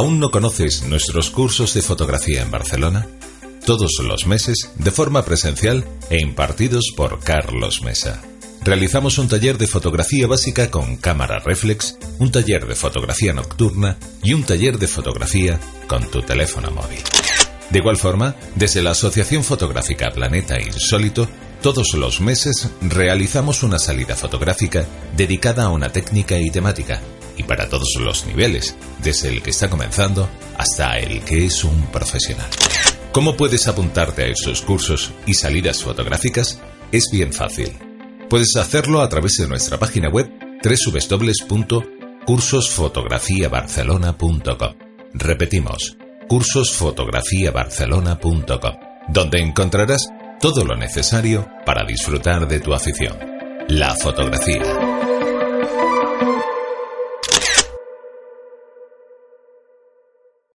¿Aún no conoces nuestros cursos de fotografía en Barcelona? Todos los meses, de forma presencial e impartidos por Carlos Mesa. Realizamos un taller de fotografía básica con cámara reflex, un taller de fotografía nocturna y un taller de fotografía con tu teléfono móvil. De igual forma, desde la Asociación Fotográfica Planeta Insólito, todos los meses realizamos una salida fotográfica dedicada a una técnica y temática, y para todos los niveles, desde el que está comenzando hasta el que es un profesional. ¿Cómo puedes apuntarte a esos cursos y salidas fotográficas? Es bien fácil. Puedes hacerlo a través de nuestra página web www.cursosfotografiabarcelona.com. Repetimos, cursosfotografiabarcelona.com, donde encontrarás todo lo necesario para disfrutar de tu afición, la fotografía.